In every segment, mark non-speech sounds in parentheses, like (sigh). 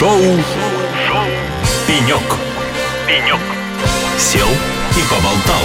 Шоу. «Пенек». «Пенек». Сел и поболтал.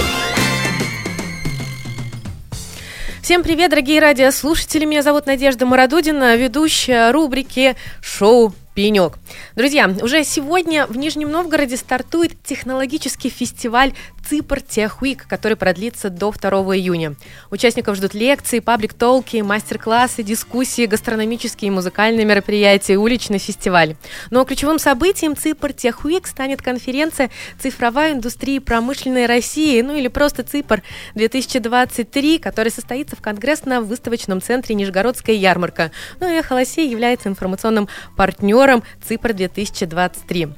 Всем привет, дорогие радиослушатели. Меня зовут Надежда Мародудина, ведущая рубрики «Шоу пенек. Друзья, уже сегодня в Нижнем Новгороде стартует технологический фестиваль Ципр Тех Week, который продлится до 2 июня. Участников ждут лекции, паблик-толки, мастер-классы, дискуссии, гастрономические и музыкальные мероприятия, уличный фестиваль. Но ключевым событием Ципр Тех Week станет конференция «Цифровая индустрия промышленной России», ну или просто Ципр 2023, который состоится в Конгрессно-выставочном центре Нижегородская ярмарка. Ну и Холосей является информационным партнером партнером ЦИПР-2023.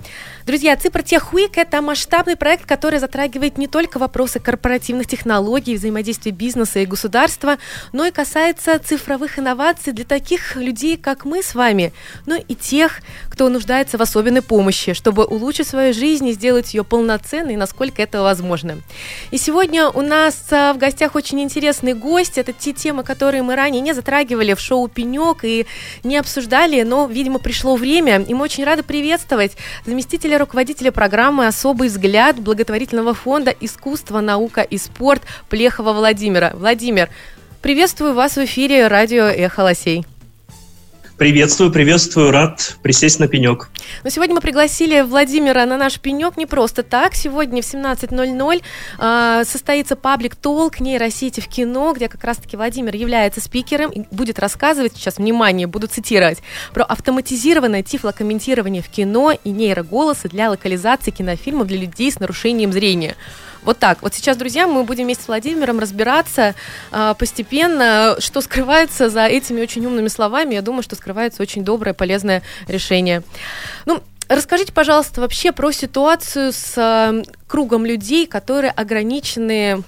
Друзья, ЦИПР Техуик – это масштабный проект, который затрагивает не только вопросы корпоративных технологий, взаимодействия бизнеса и государства, но и касается цифровых инноваций для таких людей, как мы с вами, но и тех, кто нуждается в особенной помощи, чтобы улучшить свою жизнь и сделать ее полноценной, насколько это возможно. И сегодня у нас а, в гостях очень интересный гость. Это те темы, которые мы ранее не затрагивали в шоу «Пенек» и не обсуждали, но, видимо, пришло время, и мы очень рады приветствовать заместителя руководителя программы «Особый взгляд» благотворительного фонда «Искусство, наука и спорт» Плехова Владимира. Владимир, приветствую вас в эфире радио «Эхо Лосей». Приветствую, приветствую, рад присесть на пенек. Но сегодня мы пригласили Владимира на наш пенек не просто так. Сегодня в 17.00 э, состоится паблик толк нейросети в кино, где как раз-таки Владимир является спикером и будет рассказывать, сейчас, внимание, буду цитировать, про автоматизированное тифлокомментирование в кино и нейроголосы для локализации кинофильмов для людей с нарушением зрения. Вот так. Вот сейчас, друзья, мы будем вместе с Владимиром разбираться э, постепенно, что скрывается за этими очень умными словами. Я думаю, что скрывается очень доброе, полезное решение. Ну, Расскажите, пожалуйста, вообще про ситуацию с э, кругом людей, которые ограничены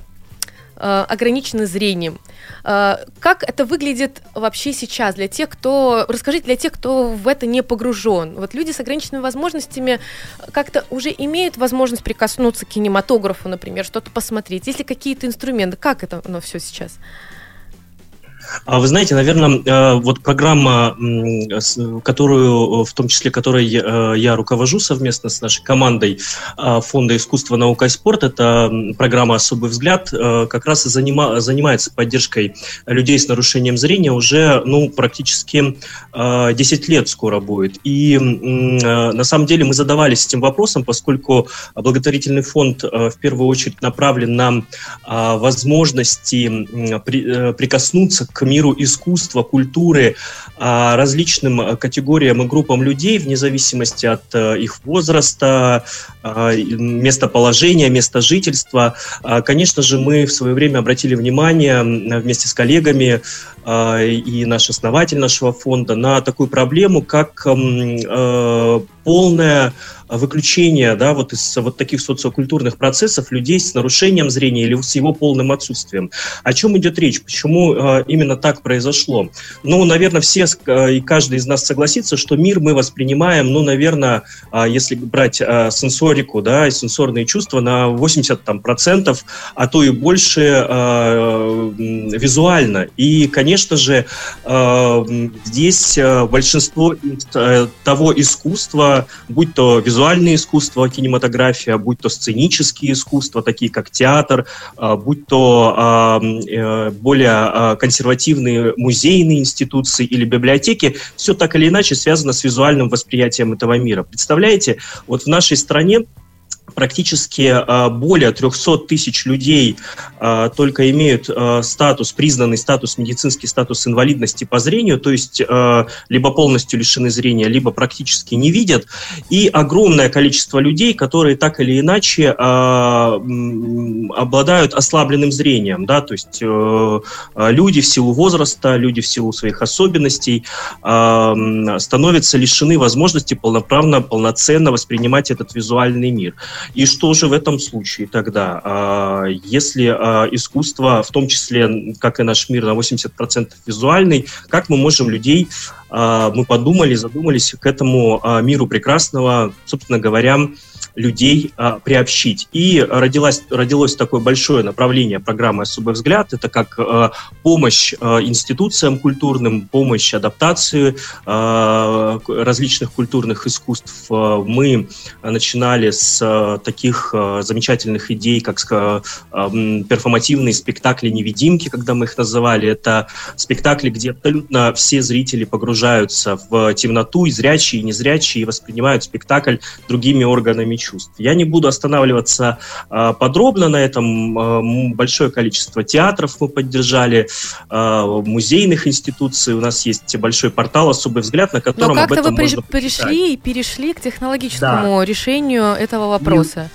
ограничены зрением. Э, как это выглядит вообще сейчас для тех, кто... Расскажите для тех, кто в это не погружен. Вот люди с ограниченными возможностями как-то уже имеют возможность прикоснуться к кинематографу, например, что-то посмотреть. Есть ли какие-то инструменты? Как это оно все сейчас? Вы знаете, наверное, э, вот программа, которую, в том числе, которой я руковожу совместно с нашей командой э, Фонда искусства, наука и спорт, это программа «Особый взгляд», э, как раз и занима, занимается поддержкой людей с нарушением зрения уже, ну, практически 10 лет скоро будет. И на самом деле мы задавались этим вопросом, поскольку благотворительный фонд в первую очередь направлен на возможности прикоснуться к миру искусства, культуры, а, различным категориям и группам людей, вне зависимости от э, их возраста, а, местоположения, места жительства. А, конечно же, мы в свое время обратили внимание вместе с коллегами и наш основатель нашего фонда на такую проблему, как э, полное выключение да, вот из вот таких социокультурных процессов людей с нарушением зрения или с его полным отсутствием. О чем идет речь? Почему э, именно так произошло? Ну, наверное, все э, и каждый из нас согласится, что мир мы воспринимаем, ну, наверное, э, если брать э, сенсорику, да, и сенсорные чувства на 80 там, процентов, а то и больше э, визуально. И, конечно же, э, здесь э, большинство э, того искусства, будь то визуальное искусство, кинематография, будь то сценические искусства, такие как театр, будь то более консервативные музейные институции или библиотеки, все так или иначе связано с визуальным восприятием этого мира. Представляете, вот в нашей стране практически а, более 300 тысяч людей а, только имеют а, статус, признанный статус, медицинский статус инвалидности по зрению, то есть либо полностью лишены зрения, либо практически не видят, и огромное количество людей, которые так или иначе обладают ослабленным зрением, да, то есть э, люди в силу возраста, люди в силу своих особенностей становятся лишены возможности полноправно, полноценно воспринимать этот визуальный мир. И что же в этом случае тогда? А, если а, искусство, в том числе, как и наш мир, на 80% визуальный, как мы можем людей мы подумали, задумались к этому миру прекрасного, собственно говоря, людей а, приобщить. И родилось, родилось такое большое направление программы «Особый взгляд». Это как а, помощь а, институциям культурным, помощь адаптации а, различных культурных искусств. А, мы начинали с а, таких а, замечательных идей, как а, перформативные спектакли-невидимки, когда мы их называли. Это спектакли, где абсолютно все зрители погружаются в темноту, и зрячие, и незрячие, и воспринимают спектакль другими органами чувств. Я не буду останавливаться э, подробно на этом. Э, большое количество театров мы поддержали, э, музейных институций. У нас есть большой портал «Особый взгляд», на котором Но об этом вы можно пришли и перешли к технологическому да. решению этого вопроса?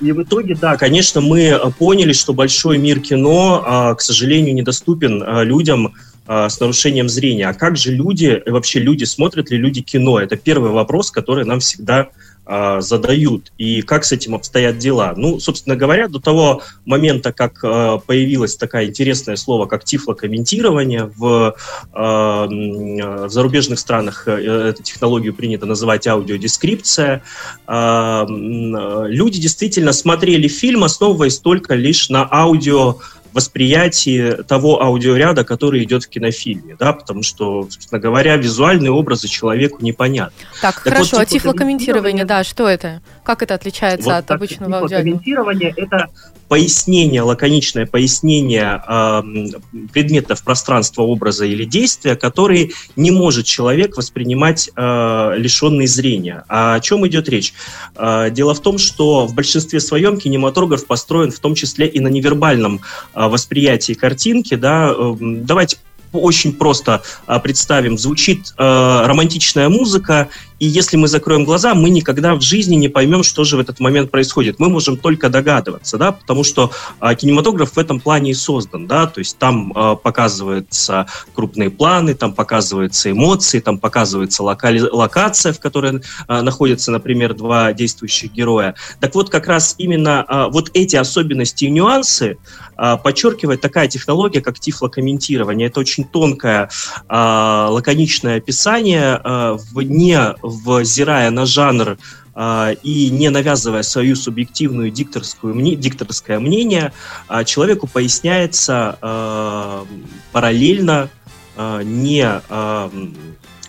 И в итоге, да, конечно, мы поняли, что большой мир кино, к сожалению, недоступен людям, с нарушением зрения. А как же люди, вообще люди, смотрят ли люди кино? Это первый вопрос, который нам всегда а, задают и как с этим обстоят дела. Ну, собственно говоря, до того момента, как а, появилось такое интересное слово, как тифлокомментирование, в, а, в зарубежных странах э, эту технологию принято называть аудиодескрипция, люди действительно смотрели фильм, основываясь только лишь на аудио восприятии того аудиоряда, который идет в кинофильме, да, потому что, собственно говоря, визуальные образы человеку непонятны. Так, так хорошо, вот, а тифлокомментирование, да, что это? Как это отличается вот от так, обычного аудиоряда? Тифлокомментирование – это пояснение, лаконичное пояснение э, предметов пространства, образа или действия, которые не может человек воспринимать э, лишенный зрения. А о чем идет речь? Э, дело в том, что в большинстве своем кинематограф построен в том числе и на невербальном э, восприятии картинки. Да? Э, давайте очень просто а, представим, звучит э, романтичная музыка, и если мы закроем глаза, мы никогда в жизни не поймем, что же в этот момент происходит. Мы можем только догадываться, да, потому что э, кинематограф в этом плане и создан, да, то есть там э, показываются крупные планы, там показываются эмоции, там показывается локали... локация, в которой э, находятся, например, два действующих героя. Так вот, как раз именно э, вот эти особенности и нюансы э, подчеркивает такая технология, как тифлокомментирование. Это очень тонкое, э, лаконичное описание, э, вне взирая на жанр э, и не навязывая свою субъективную дикторскую, дикторское мнение, э, человеку поясняется э, параллельно, э, не, э,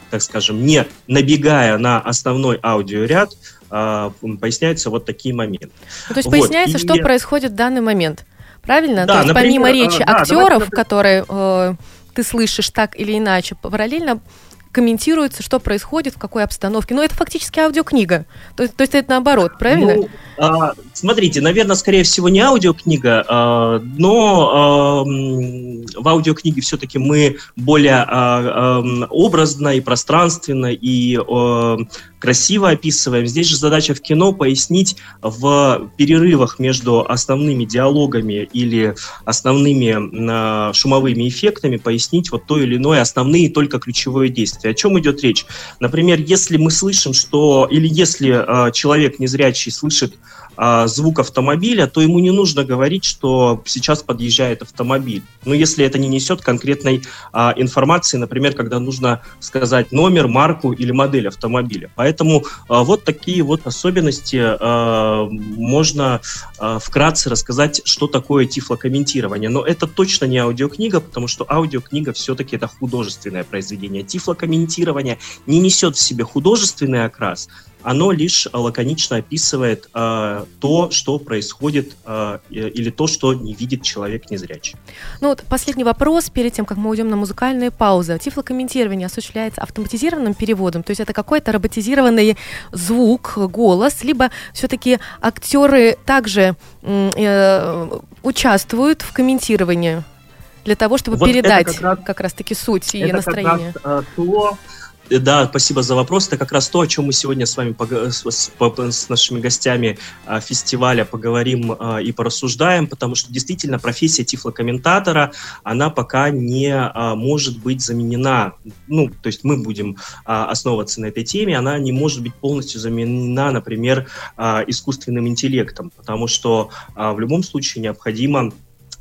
так скажем, не набегая на основной аудиоряд, э, поясняются вот такие моменты. Ну, то есть вот. поясняется, и... что происходит в данный момент. Правильно? Да, то есть например, помимо речи да, актеров, давайте... которые э, ты слышишь так или иначе, параллельно комментируется, что происходит, в какой обстановке. Но это фактически аудиокнига. То, то есть это наоборот, правильно? Ну, а, смотрите, наверное, скорее всего, не аудиокнига, а, но а, в аудиокниге все-таки мы более а, а, образно и пространственно и а, красиво описываем. Здесь же задача в кино пояснить в перерывах между основными диалогами или основными а, шумовыми эффектами, пояснить вот то или иное основные только действие действия. О чем идет речь? Например, если мы слышим, что, или если э, человек незрячий слышит э, звук автомобиля, то ему не нужно говорить, что сейчас подъезжает автомобиль. Но если это не несет конкретной э, информации, например, когда нужно сказать номер, марку или модель автомобиля. Поэтому э, вот такие вот особенности э, можно э, вкратце рассказать, что такое тифлокомментирование. Но это точно не аудиокнига, потому что аудиокнига все-таки это художественное произведение. Тифлокомментирование комментирование не несет в себе художественный окрас, оно лишь лаконично описывает э, то, что происходит, э, или то, что не видит человек незрячий. Ну вот последний вопрос перед тем, как мы уйдем на музыкальные паузы. Тифлокомментирование осуществляется автоматизированным переводом, то есть это какой-то роботизированный звук, голос, либо все-таки актеры также э, участвуют в комментировании? для того, чтобы вот передать как, раз, как раз-таки суть и настроение. Как раз, то, Э, да, спасибо за вопрос. Это как раз то, о чем мы сегодня с вами с, нашими гостями а, фестиваля поговорим а, и порассуждаем, потому что действительно профессия тифлокомментатора, она пока не а, может быть заменена. Ну, то есть мы будем основываться на этой теме, она не может быть полностью заменена, например, искусственным интеллектом, потому что в любом случае необходимо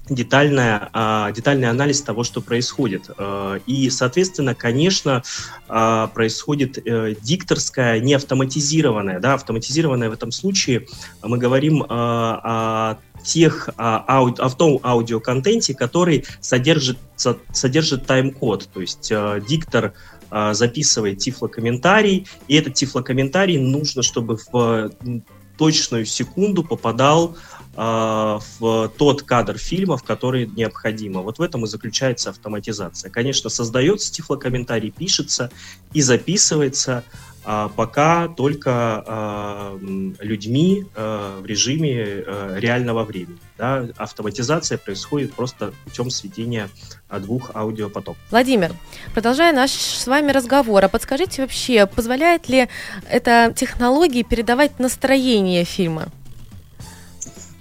детальная, а, детальный анализ того, что происходит. А, и, соответственно, конечно, а, происходит э, дикторская, не автоматизированная. Да, автоматизированная в этом случае мы говорим о тех ауди, о том аудиоконтенте, который содержит, содержит тайм-код. То есть диктор записывает тифлокомментарий, и этот тифлокомментарий нужно, чтобы в точную секунду попадал а, в тот кадр фильма, в который необходимо. Вот в этом и заключается автоматизация. Конечно, создается тифлокомментарий, пишется и записывается, а пока только а, людьми а, в режиме а, реального времени. Да? Автоматизация происходит просто путем сведения а, двух аудиопотоков. Владимир, продолжая наш с вами разговор, а подскажите вообще, позволяет ли эта технология передавать настроение фильма?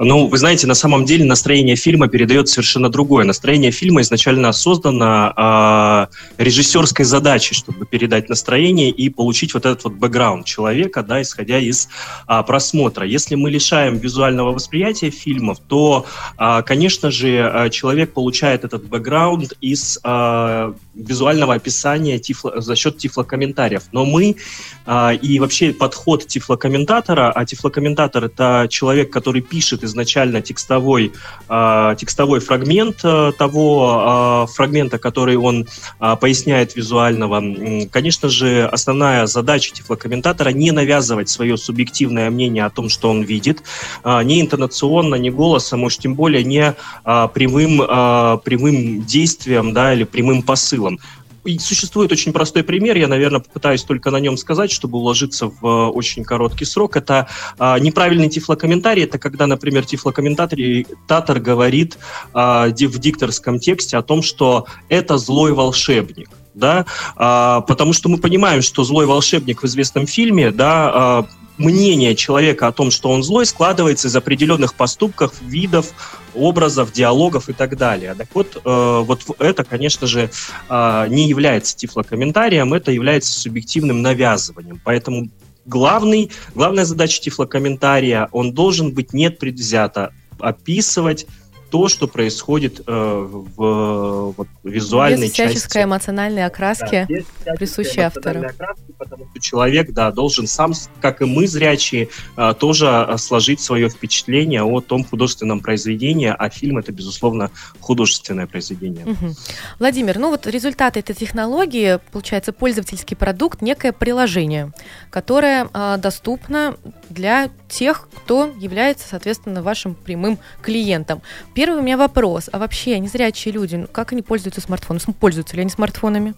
Ну, вы знаете, на самом деле настроение фильма передает совершенно другое. Настроение фильма изначально создано э, режиссерской задачей, чтобы передать настроение и получить вот этот вот бэкграунд человека, да, исходя из э, просмотра. Если мы лишаем визуального восприятия фильмов, то, э, конечно же, человек получает этот бэкграунд из э, визуального описания тифло, за счет тифлокомментариев. Но мы э, и вообще подход тифлокомментатора, а тифлокомментатор это человек, который пишет изначально текстовой, э, текстовой фрагмент э, того э, фрагмента, который он э, поясняет визуального. Конечно же, основная задача тифлокомментатора не навязывать свое субъективное мнение о том, что он видит, э, не интонационно, не голосом, уж тем более не э, прямым, э, прямым действием да, или прямым посылом. И существует очень простой пример, я, наверное, попытаюсь только на нем сказать, чтобы уложиться в э, очень короткий срок. Это а, неправильный тифлокомментарий, это когда, например, тифлокомментатор говорит а, в дикторском тексте о том, что это злой волшебник да, а, потому что мы понимаем, что злой волшебник в известном фильме, да, а, мнение человека о том, что он злой, складывается из определенных поступков, видов, образов, диалогов и так далее. Так вот, э, вот это, конечно же, э, не является тифлокомментарием, это является субъективным навязыванием. Поэтому главный, главная задача тифлокомментария, он должен быть нет предвзято описывать то, что происходит э, в вот, визуальной без части. всяческой эмоциональной окраски, да, присущей автору. Окраски, потому что человек, да, должен сам, как и мы, зрячие, э, тоже э, сложить свое впечатление о том художественном произведении, а фильм это, безусловно, художественное произведение. Угу. Владимир, ну вот результаты этой технологии, получается, пользовательский продукт, некое приложение, которое э, доступно для тех, кто является, соответственно, вашим прямым клиентом. Первый у меня вопрос, а вообще незрячие люди, ну, как они пользуются смартфоном? Пользуются ли они смартфонами?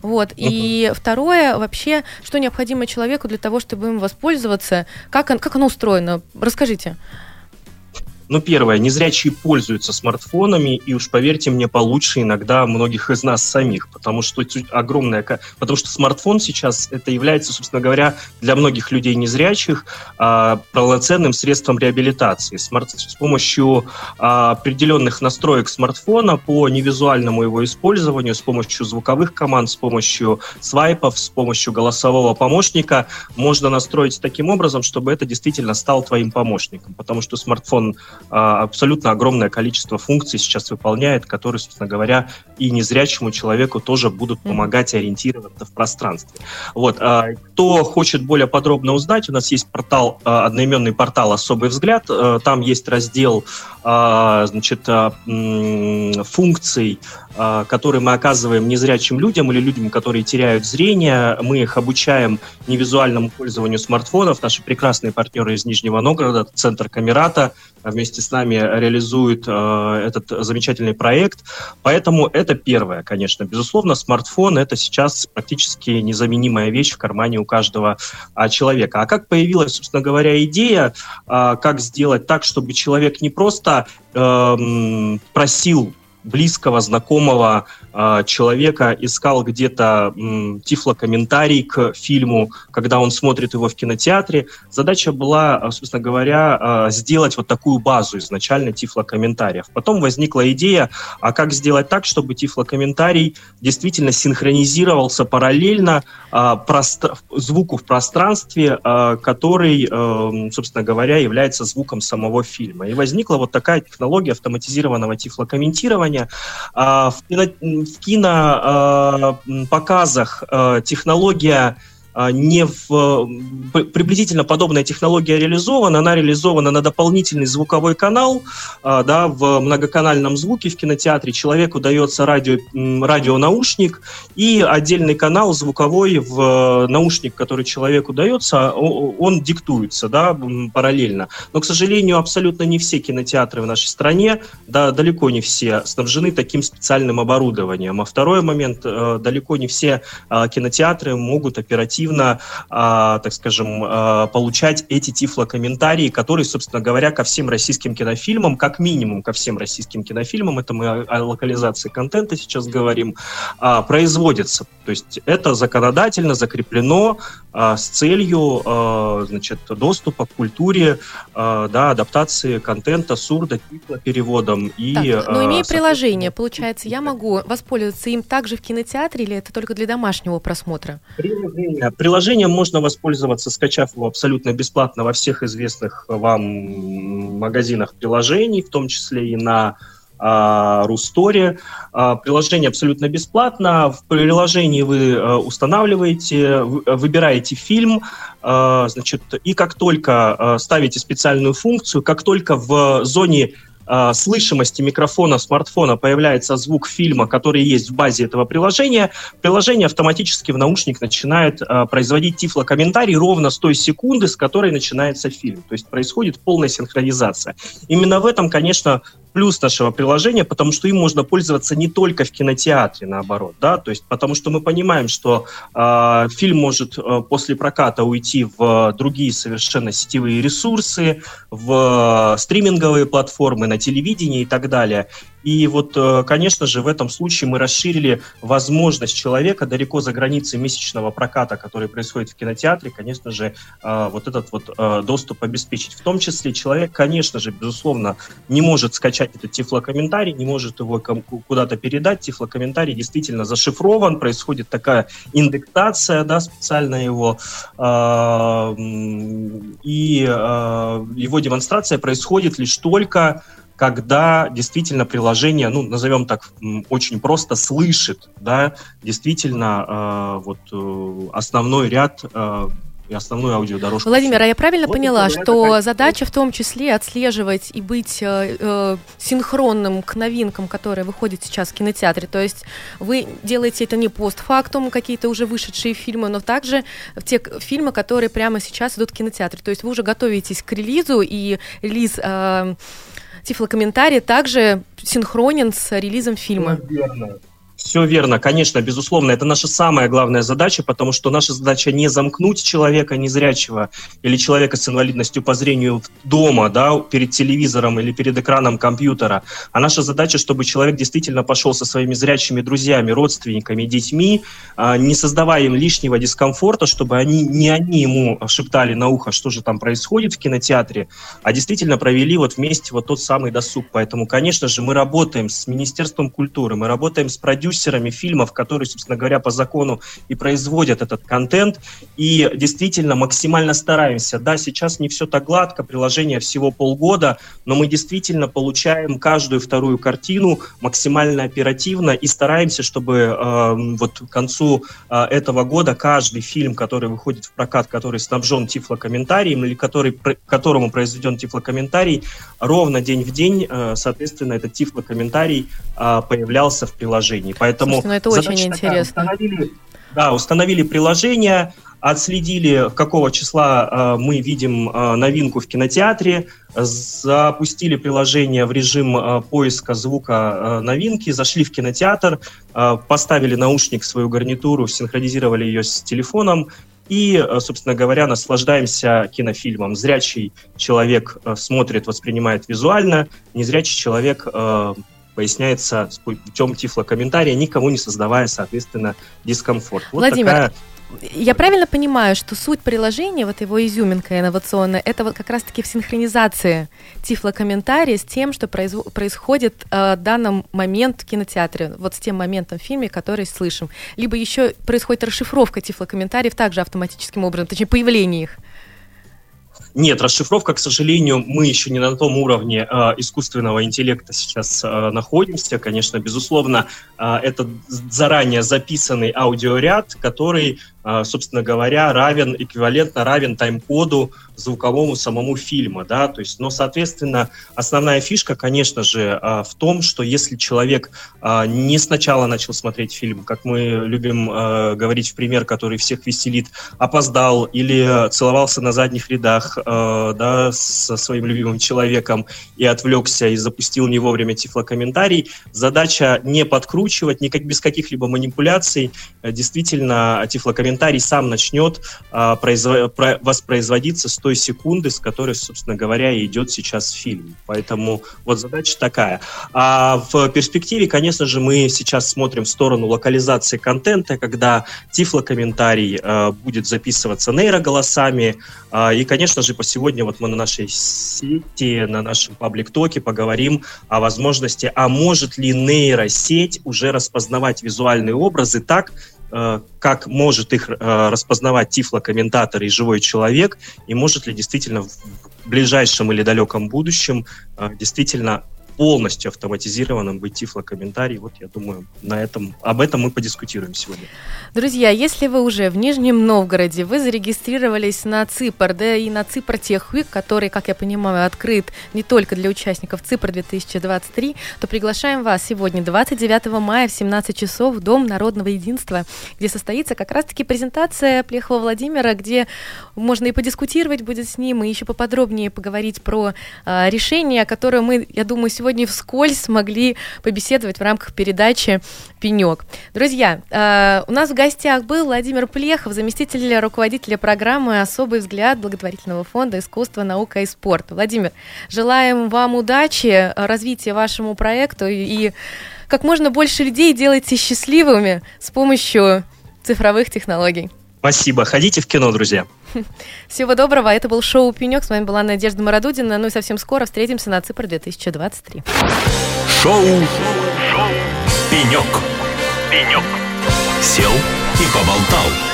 Вот. И второе, вообще, что необходимо человеку для того, чтобы им воспользоваться? Как, он, как оно устроено? Расскажите. Ну, первое, незрячие пользуются смартфонами, и уж поверьте мне, получше иногда многих из нас самих, потому что огромная... Потому что смартфон сейчас, это является, собственно говоря, для многих людей незрячих а, полноценным средством реабилитации. Смарт... С помощью а, определенных настроек смартфона по невизуальному его использованию, с помощью звуковых команд, с помощью свайпов, с помощью голосового помощника можно настроить таким образом, чтобы это действительно стал твоим помощником, потому что смартфон абсолютно огромное количество функций сейчас выполняет, которые, собственно говоря, и незрячему человеку тоже будут помогать ориентироваться в пространстве. Вот. А, кто хочет более подробно узнать, у нас есть портал, а, одноименный портал «Особый взгляд». Там есть раздел значит, функций а, которые мы оказываем незрячим людям или людям, которые теряют зрение. Мы их обучаем невизуальному пользованию смартфонов. Наши прекрасные партнеры из Нижнего Новгорода, Центр Камерата, вместе с нами реализуют э, этот замечательный проект. Поэтому это первое, конечно. Безусловно, смартфон – это сейчас практически незаменимая вещь в кармане у каждого человека. А как появилась, собственно говоря, идея, как сделать так, чтобы человек не просто э, просил близкого, знакомого э, человека искал где-то э, тифлокомментарий к фильму, когда он смотрит его в кинотеатре. Задача была, собственно говоря, э, сделать вот такую базу изначально тифлокомментариев. Потом возникла идея, а как сделать так, чтобы тифлокомментарий действительно синхронизировался параллельно э, простр... звуку в пространстве, э, который, э, собственно говоря, является звуком самого фильма. И возникла вот такая технология автоматизированного тифлокомментирования. Э, в кино, в кино э, показах э, технология а, не в приблизительно подобная технология реализована, она реализована на дополнительный звуковой канал, а, да, в многоканальном звуке в кинотеатре человеку дается радио, радионаушник и отдельный канал звуковой в наушник, который человеку дается, он диктуется, да, параллельно. Но, к сожалению, абсолютно не все кинотеатры в нашей стране, да, далеко не все снабжены таким специальным оборудованием. А второй момент, э, далеко не все а, кинотеатры могут оперативно активно, а, так скажем, а, получать эти тифлокомментарии, которые, собственно говоря, ко всем российским кинофильмам, как минимум ко всем российским кинофильмам, это мы о, о локализации контента сейчас говорим, а, производятся. То есть это законодательно закреплено с целью значит, доступа к культуре, да, адаптации контента сурдо переводом и. Так, но имея приложение, получается, я могу воспользоваться им также в кинотеатре или это только для домашнего просмотра? Приложение, приложением можно воспользоваться, скачав его абсолютно бесплатно во всех известных вам магазинах приложений, в том числе и на а, Рустори. А, приложение абсолютно бесплатно. В приложении вы а, устанавливаете, выбираете фильм, значит, и как только ставите специальную функцию, как только в зоне э, слышимости микрофона смартфона появляется звук фильма, который есть в базе этого приложения, приложение автоматически в наушник начинает э, производить тифлокомментарий ровно с той секунды, с которой начинается фильм. То есть происходит полная синхронизация. Именно в этом, конечно, плюс нашего приложения, потому что им можно пользоваться не только в кинотеатре, наоборот, да, то есть потому что мы понимаем, что э, фильм может э, после проката уйти в другие совершенно сетевые ресурсы, в э, стриминговые платформы, на телевидении и так далее. И вот, э, конечно же, в этом случае мы расширили возможность человека далеко за границей месячного проката, который происходит в кинотеатре, конечно же, э, вот этот вот э, доступ обеспечить. В том числе человек, конечно же, безусловно, не может скачать этот тифлокомментарий, не может его куда-то передать. Тифлокомментарий действительно зашифрован, происходит такая индексация, да, специально его, и его демонстрация происходит лишь только когда действительно приложение, ну, назовем так очень просто, слышит, да, действительно э, вот э, основной ряд э, и основную аудиодорожку. Владимир, а я правильно вот поняла, что это задача в том числе отслеживать и быть э, э, синхронным к новинкам, которые выходят сейчас в кинотеатре? То есть вы делаете это не постфактум, какие-то уже вышедшие фильмы, но также те фильмы, которые прямо сейчас идут в кинотеатре. То есть вы уже готовитесь к релизу, и релиз... Э, тифлокомментарий также синхронен с релизом фильма. Верно. Все верно, конечно, безусловно, это наша самая главная задача, потому что наша задача не замкнуть человека незрячего или человека с инвалидностью по зрению дома, да, перед телевизором или перед экраном компьютера, а наша задача, чтобы человек действительно пошел со своими зрячими друзьями, родственниками, детьми, а, не создавая им лишнего дискомфорта, чтобы они не они ему шептали на ухо, что же там происходит в кинотеатре, а действительно провели вот вместе вот тот самый досуг. Поэтому, конечно же, мы работаем с Министерством культуры, мы работаем с продюсерами, продюсерами фильмов, которые, собственно говоря, по закону и производят этот контент. И действительно максимально стараемся. Да, сейчас не все так гладко, приложение всего полгода, но мы действительно получаем каждую вторую картину максимально оперативно и стараемся, чтобы э, вот к концу э, этого года каждый фильм, который выходит в прокат, который снабжен тифлокомментарием или который, которому произведен тифлокомментарий, ровно день в день, э, соответственно, этот тифлокомментарий э, появлялся в приложении. Поэтому Слушайте, ну это очень интересно. Установили, да, установили приложение, отследили, какого числа э, мы видим э, новинку в кинотеатре, запустили приложение в режим э, поиска звука э, новинки, зашли в кинотеатр, э, поставили наушник свою гарнитуру, синхронизировали ее с телефоном и, э, собственно говоря, наслаждаемся кинофильмом. Зрячий человек э, смотрит, воспринимает визуально, незрячий человек э, поясняется путем тифлокомментария, никому не создавая, соответственно, дискомфорт. Вот Владимир, такая я правильно понимаю, что суть приложения, вот его изюминка инновационная, это вот как раз-таки в синхронизации тифлокомментария с тем, что произв- происходит э, в данном момент в кинотеатре, вот с тем моментом в фильме, который слышим. Либо еще происходит расшифровка тифлокомментариев также автоматическим образом, точнее, появление их. Нет, расшифровка, к сожалению, мы еще не на том уровне э, искусственного интеллекта сейчас э, находимся. Конечно, безусловно, э, это заранее записанный аудиоряд, который собственно говоря, равен, эквивалентно равен тайм-коду звуковому самому фильма, да, то есть, но, соответственно, основная фишка, конечно же, а, в том, что если человек а, не сначала начал смотреть фильм, как мы любим говорить в пример, который всех веселит, опоздал или целовался на задних рядах, да, со своим любимым человеком и отвлекся и запустил не вовремя тифлокомментарий, задача не подкручивать, никак, без каких-либо манипуляций, действительно, тифлокомментарий комментарий сам начнет а, производ, про, воспроизводиться с той секунды, с которой, собственно говоря, идет сейчас фильм. Поэтому вот задача такая. А в перспективе, конечно же, мы сейчас смотрим в сторону локализации контента, когда тифлокомментарий а, будет записываться нейроголосами. А, и, конечно же, по сегодня вот мы на нашей сети, на нашем паблик-токе поговорим о возможности, а может ли нейросеть уже распознавать визуальные образы так, как может их э, распознавать тифлокомментатор и живой человек, и может ли действительно в ближайшем или далеком будущем э, действительно полностью автоматизированным быть тифлокомментарий. Вот я думаю, на этом, об этом мы подискутируем сегодня. Друзья, если вы уже в Нижнем Новгороде, вы зарегистрировались на ЦИПР, да и на ЦИПР Техвик, который, как я понимаю, открыт не только для участников ЦИПР 2023, то приглашаем вас сегодня, 29 мая в 17 часов в Дом народного единства, где состоится как раз-таки презентация Плехова Владимира, где можно и подискутировать будет с ним, и еще поподробнее поговорить про э, решение, которое мы, я думаю, сегодня сегодня вскользь смогли побеседовать в рамках передачи «Пенек». Друзья, э, у нас в гостях был Владимир Плехов, заместитель руководителя программы «Особый взгляд» благотворительного фонда «Искусство, наука и спорт». Владимир, желаем вам удачи, развития вашему проекту и как можно больше людей делайте счастливыми с помощью цифровых технологий. Спасибо. Ходите в кино, друзья. (laughs) Всего доброго. Это был шоу «Пенек». С вами была Надежда Мародудина. Ну и совсем скоро встретимся на Ципр 2023. Шоу, шоу «Пенек». «Пенек». Сел и поболтал.